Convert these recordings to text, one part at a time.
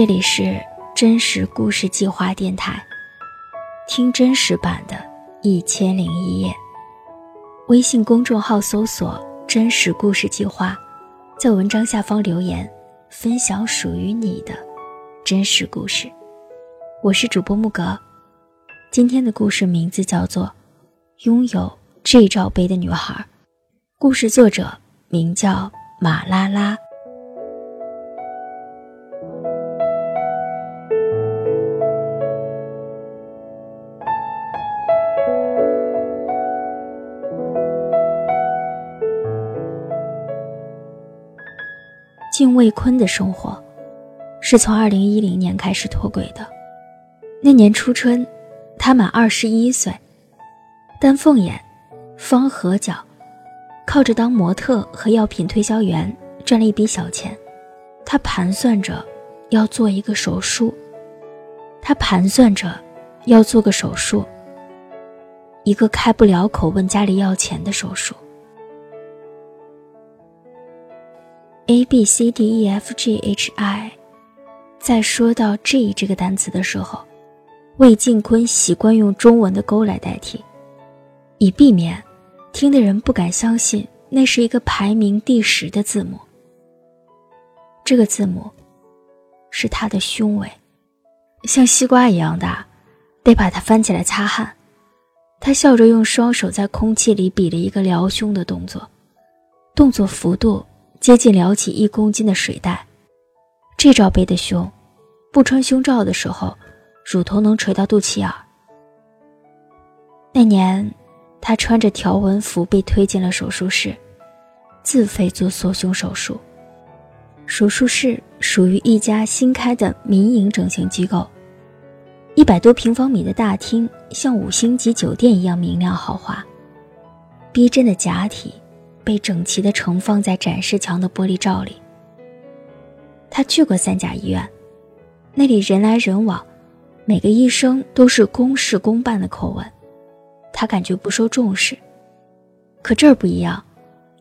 这里是真实故事计划电台，听真实版的《一千零一夜》。微信公众号搜索“真实故事计划”，在文章下方留言，分享属于你的真实故事。我是主播木格，今天的故事名字叫做《拥有 G 罩杯的女孩》，故事作者名叫马拉拉。敬卫坤的生活，是从二零一零年开始脱轨的。那年初春，他满二十一岁，丹凤眼，方合脚，靠着当模特和药品推销员赚了一笔小钱。他盘算着要做一个手术，他盘算着要做个手术，一个开不了口问家里要钱的手术。A b c d e f g h i，在说到 G 这个单词的时候，魏晋坤习惯用中文的勾来代替，以避免听的人不敢相信那是一个排名第十的字母。这个字母是他的胸围，像西瓜一样大，得把它翻起来擦汗。他笑着用双手在空气里比了一个撩胸的动作，动作幅度。接近撩起一公斤的水袋，这罩杯的胸，不穿胸罩的时候，乳头能垂到肚脐眼。那年，他穿着条纹服被推进了手术室，自费做缩胸手术。手术室属于一家新开的民营整形机构，一百多平方米的大厅像五星级酒店一样明亮豪华，逼真的假体。被整齐地盛放在展示墙的玻璃罩里。他去过三甲医院，那里人来人往，每个医生都是公事公办的口吻，他感觉不受重视。可这儿不一样，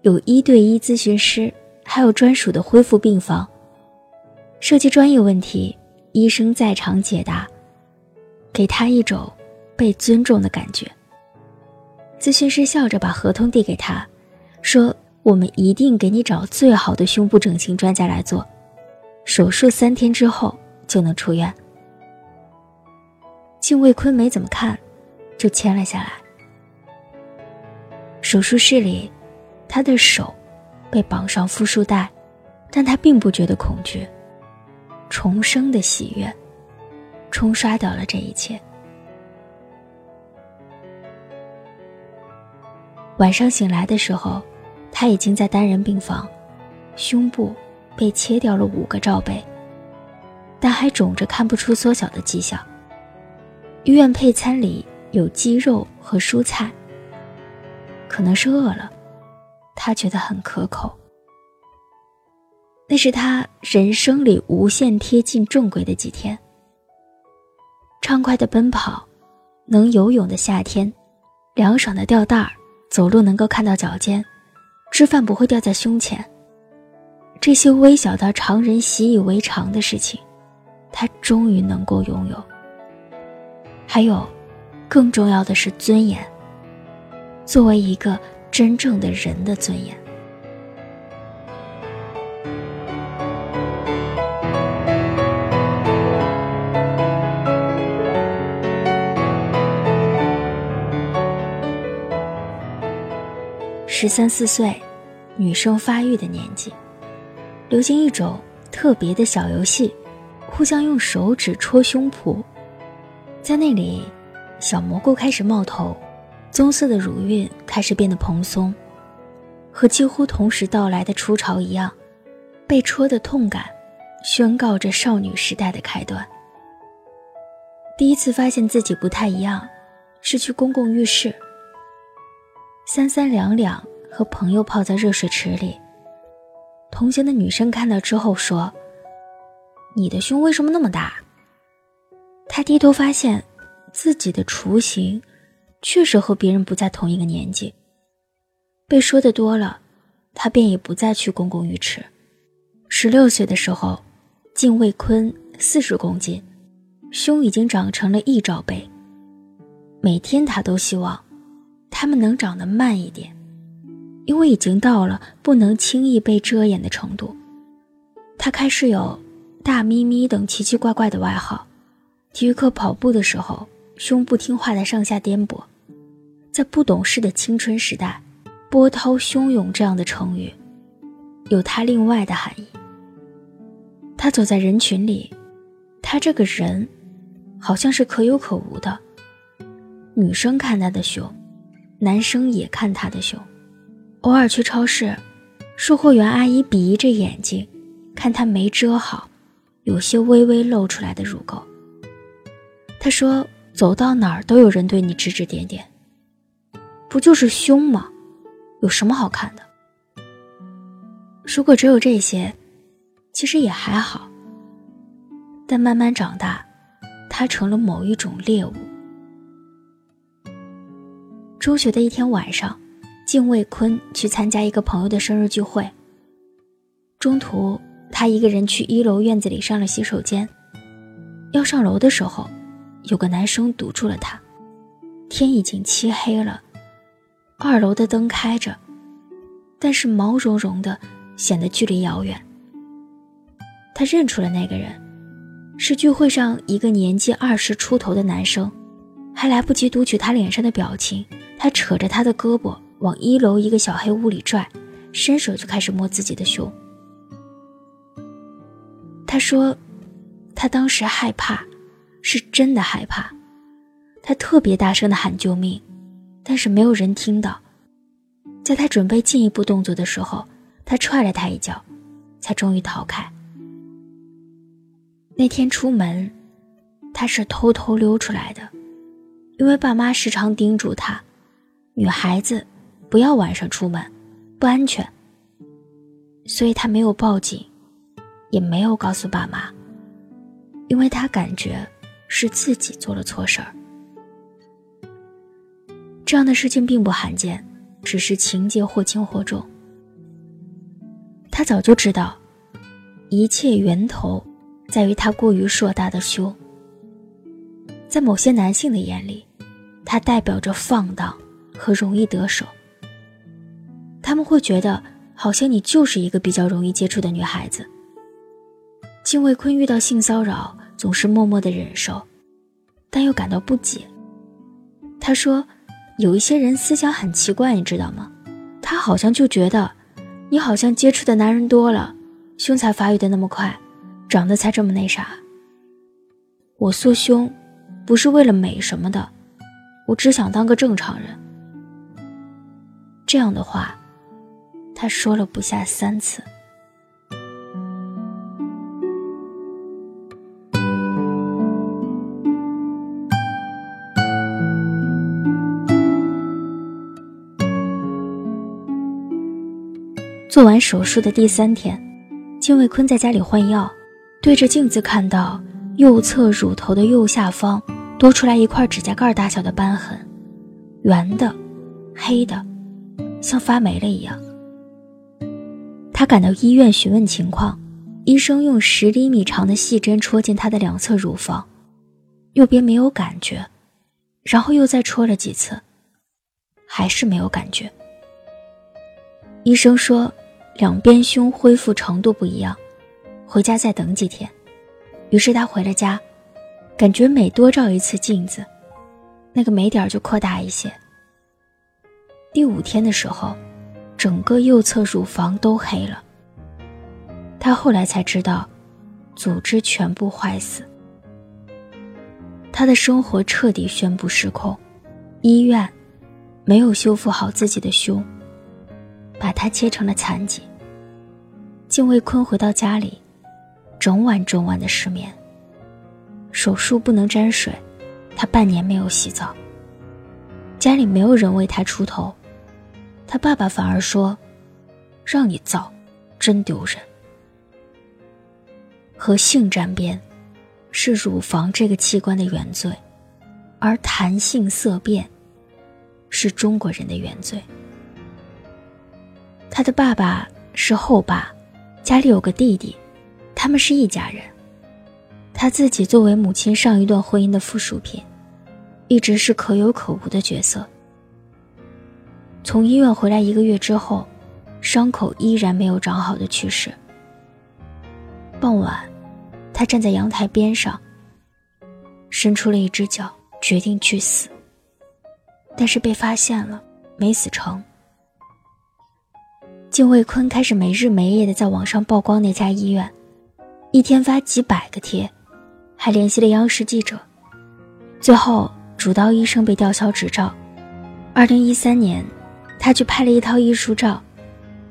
有一对一咨询师，还有专属的恢复病房。涉及专业问题，医生在场解答，给他一种被尊重的感觉。咨询师笑着把合同递给他。说：“我们一定给你找最好的胸部整形专家来做，手术三天之后就能出院。”敬卫坤没怎么看，就签了下来。手术室里，他的手被绑上复束带，但他并不觉得恐惧，重生的喜悦冲刷掉了这一切。晚上醒来的时候。他已经在单人病房，胸部被切掉了五个罩杯，但还肿着，看不出缩小的迹象。医院配餐里有鸡肉和蔬菜，可能是饿了，他觉得很可口。那是他人生里无限贴近正轨的几天。畅快的奔跑，能游泳的夏天，凉爽的吊带儿，走路能够看到脚尖。吃饭不会掉在胸前。这些微小到常人习以为常的事情，他终于能够拥有。还有，更重要的是尊严。作为一个真正的人的尊严。十三四岁，女生发育的年纪，流行一种特别的小游戏，互相用手指戳胸脯，在那里，小蘑菇开始冒头，棕色的乳晕开始变得蓬松，和几乎同时到来的初潮一样，被戳的痛感，宣告着少女时代的开端。第一次发现自己不太一样，是去公共浴室。三三两两和朋友泡在热水池里，同行的女生看到之后说：“你的胸为什么那么大？”他低头发现，自己的雏形确实和别人不在同一个年纪。被说的多了，他便也不再去公共浴池。十六岁的时候，敬卫坤四十公斤，胸已经长成了一罩杯。每天他都希望，他们能长得慢一点，因为已经到了不能轻易被遮掩的程度。他开始有“大咪咪”等奇奇怪怪的外号。体育课跑步的时候，胸不听话的上下颠簸。在不懂事的青春时代，“波涛汹涌”这样的成语，有它另外的含义。他走在人群里，他这个人，好像是可有可无的。女生看他的胸，男生也看他的胸。偶尔去超市，售货员阿姨鄙夷着眼睛，看他没遮好，有些微微露出来的乳沟。他说：“走到哪儿都有人对你指指点点，不就是胸吗？有什么好看的？如果只有这些，其实也还好。但慢慢长大，他成了某一种猎物。”中学的一天晚上，敬卫坤去参加一个朋友的生日聚会。中途，他一个人去一楼院子里上了洗手间。要上楼的时候，有个男生堵住了他。天已经漆黑了，二楼的灯开着，但是毛茸茸的，显得距离遥远。他认出了那个人，是聚会上一个年纪二十出头的男生，还来不及读取他脸上的表情。他扯着他的胳膊往一楼一个小黑屋里拽，伸手就开始摸自己的胸。他说，他当时害怕，是真的害怕。他特别大声的喊救命，但是没有人听到。在他准备进一步动作的时候，他踹了他一脚，才终于逃开。那天出门，他是偷偷溜出来的，因为爸妈时常叮嘱他。女孩子不要晚上出门，不安全。所以他没有报警，也没有告诉爸妈，因为他感觉是自己做了错事儿。这样的事情并不罕见，只是情节或轻或重。他早就知道，一切源头在于他过于硕大的胸。在某些男性的眼里，它代表着放荡。和容易得手，他们会觉得好像你就是一个比较容易接触的女孩子。金卫坤遇到性骚扰总是默默的忍受，但又感到不解。他说：“有一些人思想很奇怪，你知道吗？他好像就觉得，你好像接触的男人多了，胸才发育的那么快，长得才这么那啥。我缩胸，不是为了美什么的，我只想当个正常人。”这样的话，他说了不下三次。做完手术的第三天，金卫坤在家里换药，对着镜子看到右侧乳头的右下方多出来一块指甲盖大小的斑痕，圆的，黑的。像发霉了一样，他赶到医院询问情况，医生用十厘米长的细针戳进他的两侧乳房，右边没有感觉，然后又再戳了几次，还是没有感觉。医生说两边胸恢复程度不一样，回家再等几天。于是他回了家，感觉每多照一次镜子，那个霉点就扩大一些。第五天的时候，整个右侧乳房都黑了。他后来才知道，组织全部坏死。他的生活彻底宣布失控，医院没有修复好自己的胸，把他切成了残疾。敬卫坤回到家里，整晚整晚的失眠。手术不能沾水，他半年没有洗澡。家里没有人为他出头。他爸爸反而说：“让你造，真丢人。”和性沾边，是乳房这个器官的原罪，而谈性色变，是中国人的原罪。他的爸爸是后爸，家里有个弟弟，他们是一家人。她自己作为母亲上一段婚姻的附属品，一直是可有可无的角色。从医院回来一个月之后，伤口依然没有长好的趋势。傍晚，她站在阳台边上，伸出了一只脚，决定去死。但是被发现了，没死成。敬卫坤开始没日没夜的在网上曝光那家医院，一天发几百个贴，还联系了央视记者。最后，主刀医生被吊销执照。二零一三年，他去拍了一套艺术照，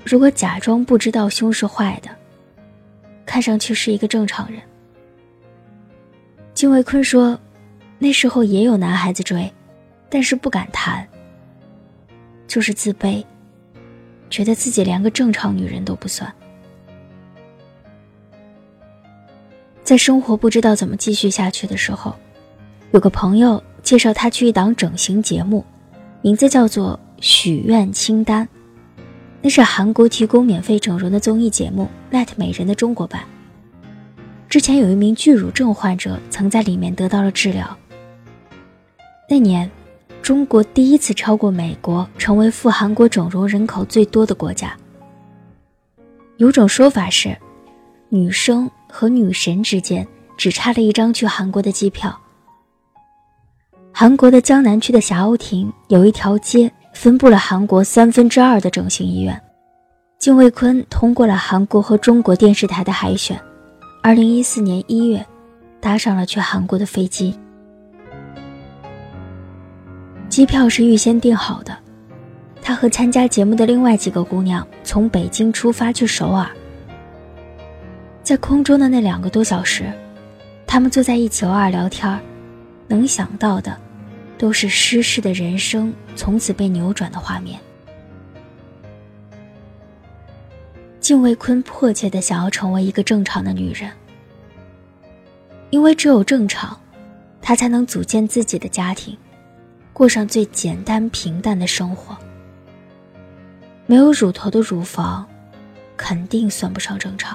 如果假装不知道胸是坏的，看上去是一个正常人。金卫坤说，那时候也有男孩子追，但是不敢谈，就是自卑。觉得自己连个正常女人都不算，在生活不知道怎么继续下去的时候，有个朋友介绍他去一档整形节目，名字叫做《许愿清单》，那是韩国提供免费整容的综艺节目《Let 美人》的中国版。之前有一名巨乳症患者曾在里面得到了治疗。那年。中国第一次超过美国，成为赴韩国整容人口最多的国家。有种说法是，女生和女神之间只差了一张去韩国的机票。韩国的江南区的霞鸥亭有一条街，分布了韩国三分之二的整形医院。金卫坤通过了韩国和中国电视台的海选，二零一四年一月，搭上了去韩国的飞机。机票是预先订好的，他和参加节目的另外几个姑娘从北京出发去首尔。在空中的那两个多小时，他们坐在一起偶尔聊天能想到的，都是失事的人生从此被扭转的画面。敬卫坤迫切的想要成为一个正常的女人，因为只有正常，她才能组建自己的家庭。过上最简单平淡的生活。没有乳头的乳房，肯定算不上正常。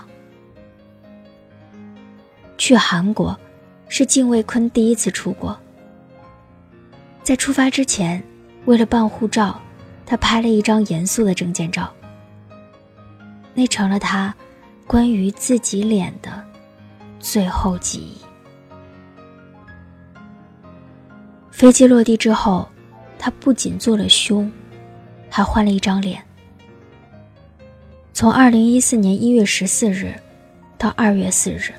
去韩国，是敬卫坤第一次出国。在出发之前，为了办护照，他拍了一张严肃的证件照。那成了他关于自己脸的最后记忆。飞机落地之后，他不仅做了胸，还换了一张脸。从二零一四年一月十四日到二月四日，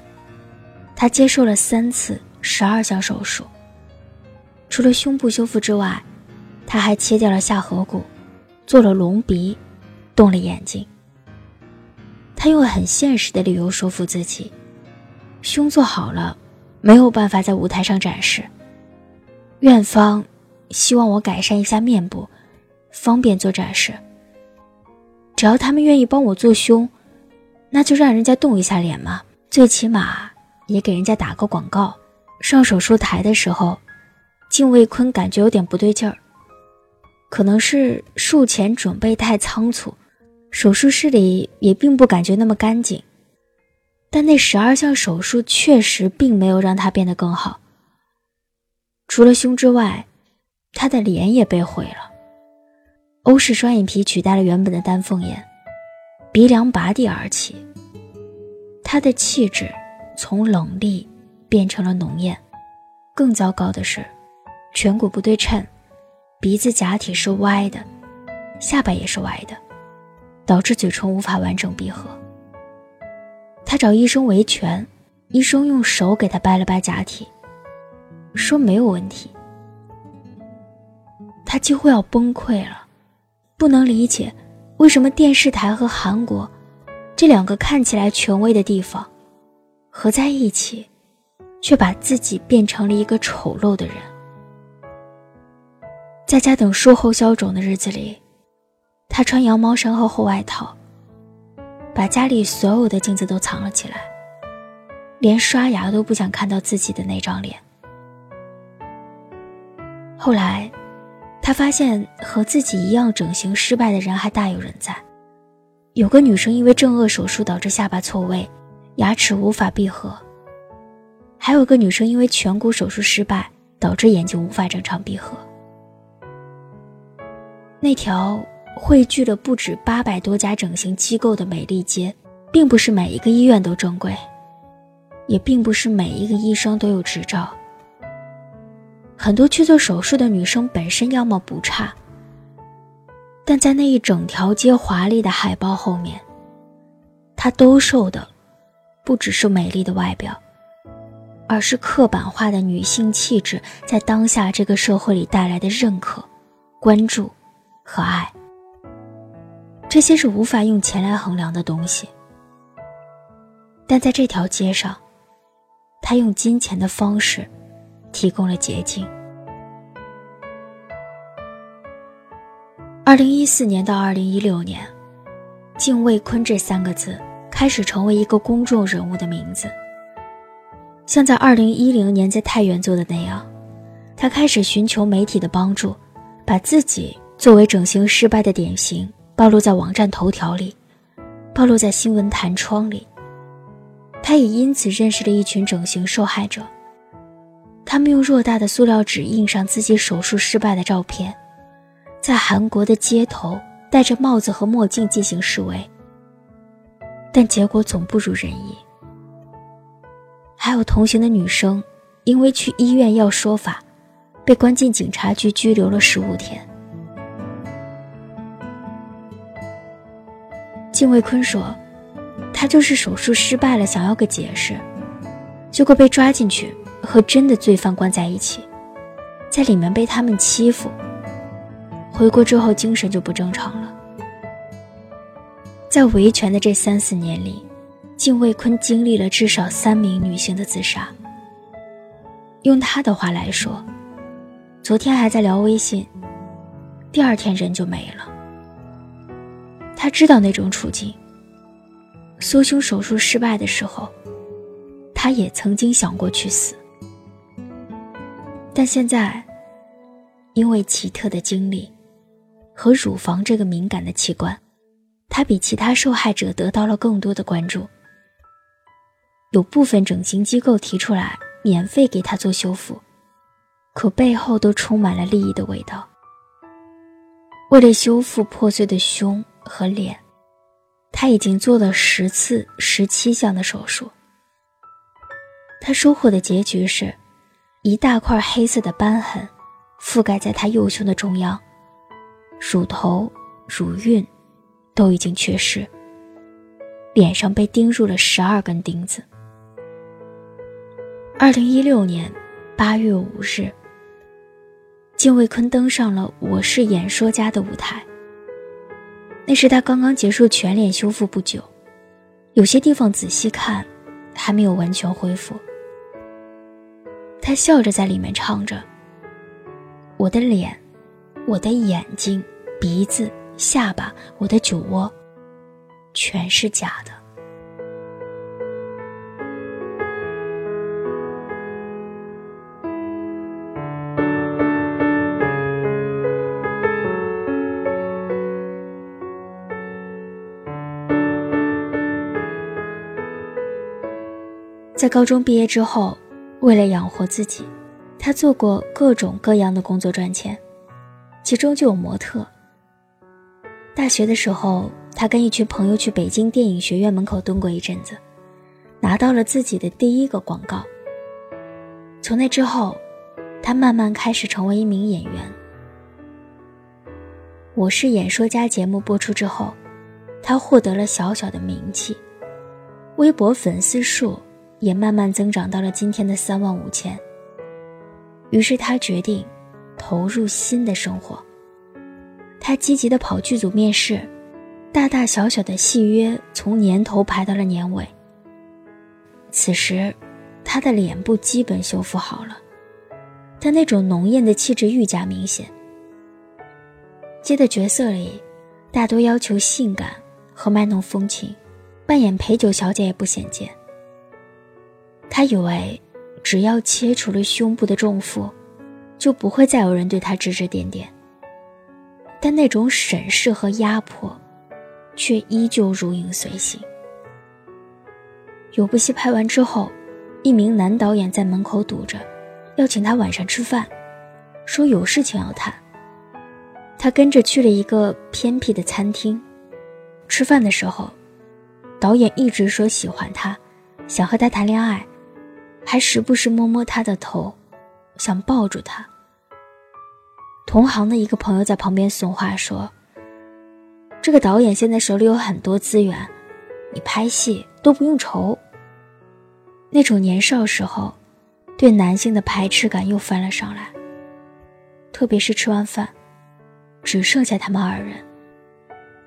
他接受了三次十二项手术。除了胸部修复之外，他还切掉了下颌骨，做了隆鼻，动了眼睛。他用很现实的理由说服自己：胸做好了，没有办法在舞台上展示。院方希望我改善一下面部，方便做展示。只要他们愿意帮我做胸，那就让人家动一下脸嘛，最起码也给人家打个广告。上手术台的时候，敬卫坤感觉有点不对劲儿，可能是术前准备太仓促，手术室里也并不感觉那么干净。但那十二项手术确实并没有让他变得更好。除了胸之外，他的脸也被毁了。欧式双眼皮取代了原本的丹凤眼，鼻梁拔地而起。他的气质从冷厉变成了浓艳。更糟糕的是，颧骨不对称，鼻子假体是歪的，下巴也是歪的，导致嘴唇无法完整闭合。他找医生维权，医生用手给他掰了掰假体。说没有问题，他几乎要崩溃了，不能理解为什么电视台和韩国这两个看起来权威的地方合在一起，却把自己变成了一个丑陋的人。在家等术后消肿的日子里，他穿羊毛衫和厚外套，把家里所有的镜子都藏了起来，连刷牙都不想看到自己的那张脸。后来，他发现和自己一样整形失败的人还大有人在。有个女生因为正颚手术导致下巴错位，牙齿无法闭合；还有个女生因为颧骨手术失败，导致眼睛无法正常闭合。那条汇聚了不止八百多家整形机构的美丽街，并不是每一个医院都正规，也并不是每一个医生都有执照。很多去做手术的女生本身样貌不差，但在那一整条街华丽的海报后面，她兜售的不只是美丽的外表。而是刻板化的女性气质在当下这个社会里带来的认可、关注和爱，这些是无法用钱来衡量的东西。但在这条街上，他用金钱的方式提供了捷径。二零一四年到二零一六年，敬卫坤这三个字开始成为一个公众人物的名字。像在二零一零年在太原做的那样，他开始寻求媒体的帮助，把自己作为整形失败的典型暴露在网站头条里，暴露在新闻弹窗里。他也因此认识了一群整形受害者，他们用偌大的塑料纸印上自己手术失败的照片，在韩国的街头戴着帽子和墨镜进行示威，但结果总不如人意。还有同行的女生，因为去医院要说法，被关进警察局拘留了十五天。靳卫坤说：“他就是手术失败了，想要个解释，结果被抓进去，和真的罪犯关在一起，在里面被他们欺负。回国之后精神就不正常了。在维权的这三四年里。”敬卫坤经历了至少三名女性的自杀。用他的话来说，昨天还在聊微信，第二天人就没了。他知道那种处境。缩胸手术失败的时候，他也曾经想过去死，但现在，因为奇特的经历和乳房这个敏感的器官，他比其他受害者得到了更多的关注。有部分整形机构提出来免费给他做修复，可背后都充满了利益的味道。为了修复破碎的胸和脸，他已经做了十次、十七项的手术。他收获的结局是，一大块黑色的斑痕覆盖在他右胸的中央，乳头、乳晕都已经缺失，脸上被钉入了十二根钉子。二零一六年八月五日，金卫坤登上了《我是演说家》的舞台。那是他刚刚结束全脸修复不久，有些地方仔细看还没有完全恢复。他笑着在里面唱着：“我的脸，我的眼睛、鼻子、下巴，我的酒窝，全是假的。”在高中毕业之后，为了养活自己，他做过各种各样的工作赚钱，其中就有模特。大学的时候，他跟一群朋友去北京电影学院门口蹲过一阵子，拿到了自己的第一个广告。从那之后，他慢慢开始成为一名演员。我是演说家节目播出之后，他获得了小小的名气，微博粉丝数。也慢慢增长到了今天的三万五千。于是他决定投入新的生活。他积极的跑剧组面试，大大小小的戏约从年头排到了年尾。此时，他的脸部基本修复好了，但那种浓艳的气质愈加明显。接的角色里，大多要求性感和卖弄风情，扮演陪酒小姐也不鲜见。他以为，只要切除了胸部的重负，就不会再有人对他指指点点。但那种审视和压迫，却依旧如影随形。有部戏拍完之后，一名男导演在门口堵着，要请他晚上吃饭，说有事情要谈。他跟着去了一个偏僻的餐厅，吃饭的时候，导演一直说喜欢他，想和他谈恋爱，还时不时摸摸他的头，想抱住他。同行的一个朋友在旁边送话说：“这个导演现在手里有很多资源，你拍戏都不用愁。”那种年少时候对男性的排斥感又翻了上来。特别是吃完饭，只剩下他们二人，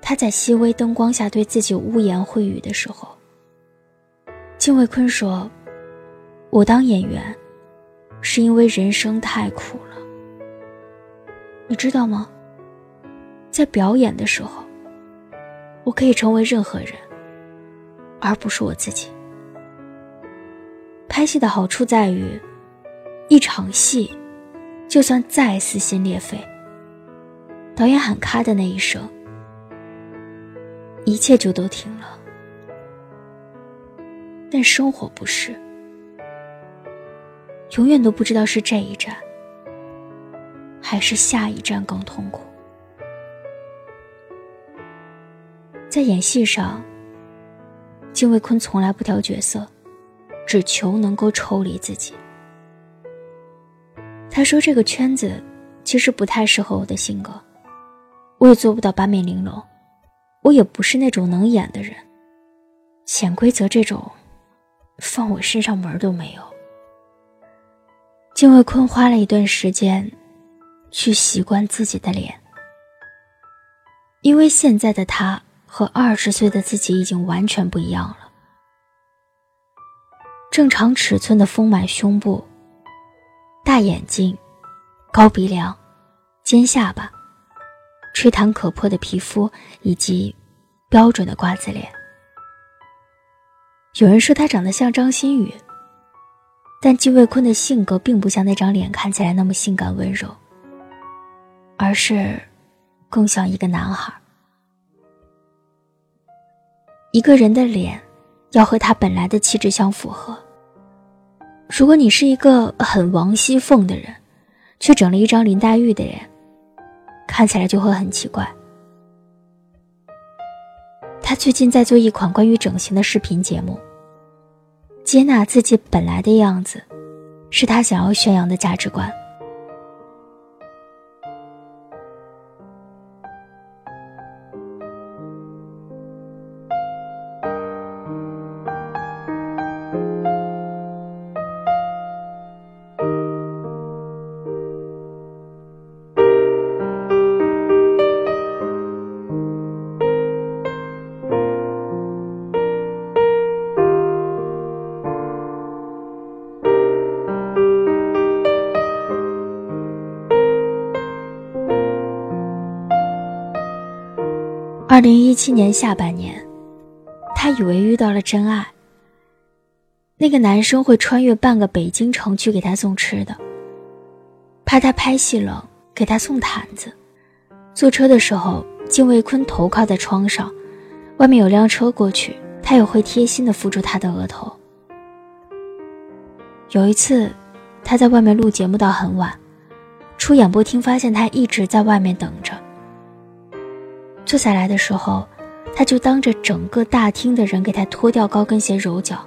他在细微灯光下对自己污言秽语的时候，金卫坤说：“我当演员，是因为人生太苦了。你知道吗？在表演的时候，我可以成为任何人，而不是我自己。”拍戏的好处在于，一场戏，就算再撕心裂肺，导演喊咔的那一声，一切就都停了。但生活不是，永远都不知道是这一站，还是下一站更痛苦。在演戏上，金卫坤从来不挑角色。只求能够抽离自己。他说：“这个圈子其实不太适合我的性格，我也做不到八面玲珑，我也不是那种能演的人。潜规则这种，放我身上门都没有。”金卫坤花了一段时间，去习惯自己的脸，因为现在的他和二十岁的自己已经完全不一样了。正常尺寸的丰满胸部、大眼睛、高鼻梁、尖下巴、吹弹可破的皮肤以及标准的瓜子脸。有人说他长得像张馨予，但季卫坤的性格并不像那张脸看起来那么性感温柔，而是更像一个男孩。一个人的脸。要和他本来的气质相符合。如果你是一个很王熙凤的人，却整了一张林黛玉的脸，看起来就会很奇怪。他最近在做一款关于整形的视频节目。接纳自己本来的样子，是他想要宣扬的价值观。二零一七年下半年，他以为遇到了真爱。那个男生会穿越半个北京城去给他送吃的，怕他拍戏冷，给他送毯子。坐车的时候，金卫坤头靠在窗上，外面有辆车过去，他也会贴心的扶住他的额头。有一次，他在外面录节目到很晚，出演播厅发现他一直在外面等着。坐下来的时候，他就当着整个大厅的人给他脱掉高跟鞋揉脚。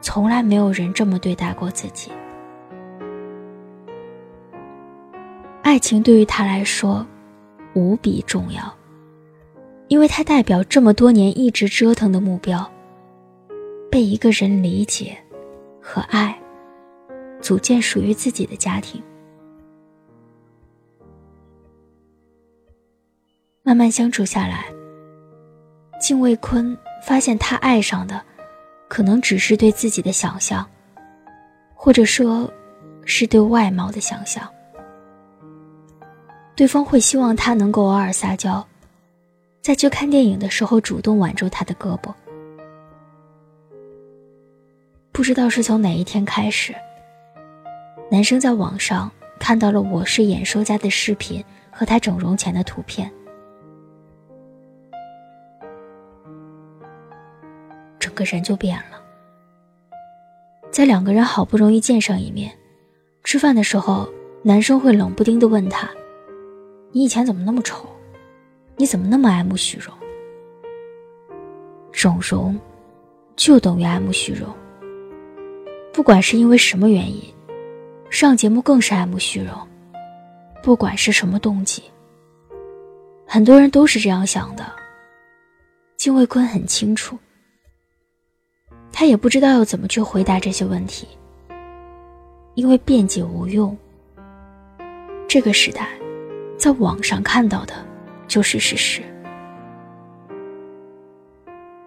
从来没有人这么对待过自己。爱情对于他来说无比重要，因为它代表这么多年一直折腾的目标，被一个人理解和爱，组建属于自己的家庭。慢慢相处下来，敬卫坤发现他爱上的，可能只是对自己的想象，或者说，是对外貌的想象。对方会希望他能够偶尔撒娇，在去看电影的时候主动挽住他的胳膊。不知道是从哪一天开始，男生在网上看到了我是演说家的视频和他整容前的图片。个人就变了。在两个人好不容易见上一面，吃饭的时候，男生会冷不丁的问他：“你以前怎么那么丑？你怎么那么爱慕虚荣？”整容，就等于爱慕虚荣。不管是因为什么原因，上节目更是爱慕虚荣。不管是什么动机，很多人都是这样想的。金卫坤很清楚，他也不知道要怎么去回答这些问题，因为辩解无用。这个时代，在网上看到的就是事实，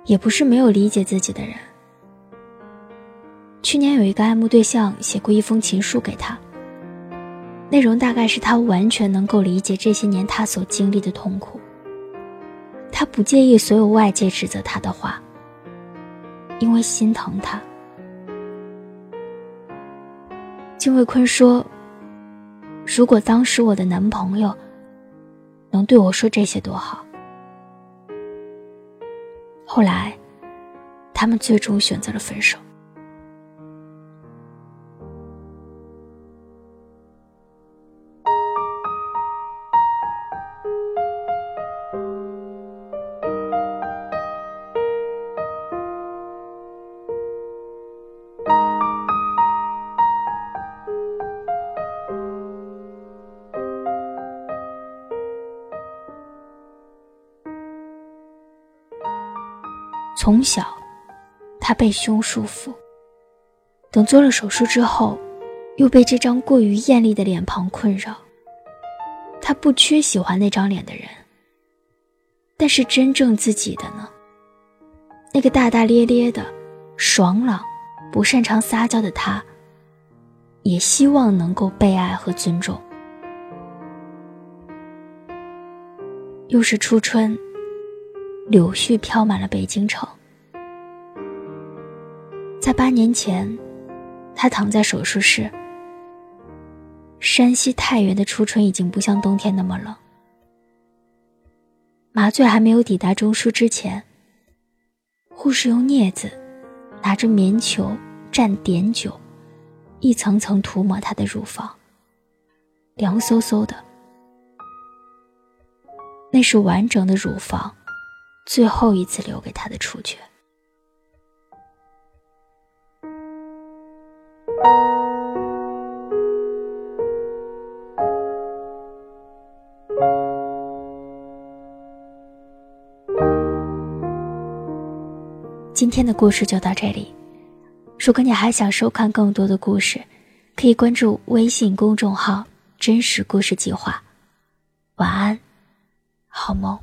也不是没有理解自己的人。去年有一个爱慕对象写过一封情书给他，内容大概是他完全能够理解这些年他所经历的痛苦。他不介意所有外界指责他的话，因为心疼他。金卫坤说：“如果当时我的男朋友能对我说这些多好。”后来，他们最终选择了分手。从小，他被胸束缚。等做了手术之后，又被这张过于艳丽的脸庞困扰。他不缺喜欢那张脸的人，但是真正自己的呢？那个大大咧咧的、爽朗、不擅长撒娇的他，也希望能够被爱和尊重。又是初春。柳絮飘满了北京城。在八年前，他躺在手术室。山西太原的初春已经不像冬天那么冷。麻醉还没有抵达中枢之前，护士用镊子拿着棉球蘸碘酒，一层层涂抹他的乳房。凉飕飕的，那是完整的乳房。最后一次留给他的触觉。今天的故事就到这里。如果你还想收看更多的故事，可以关注微信公众号“真实故事计划”。晚安，好梦。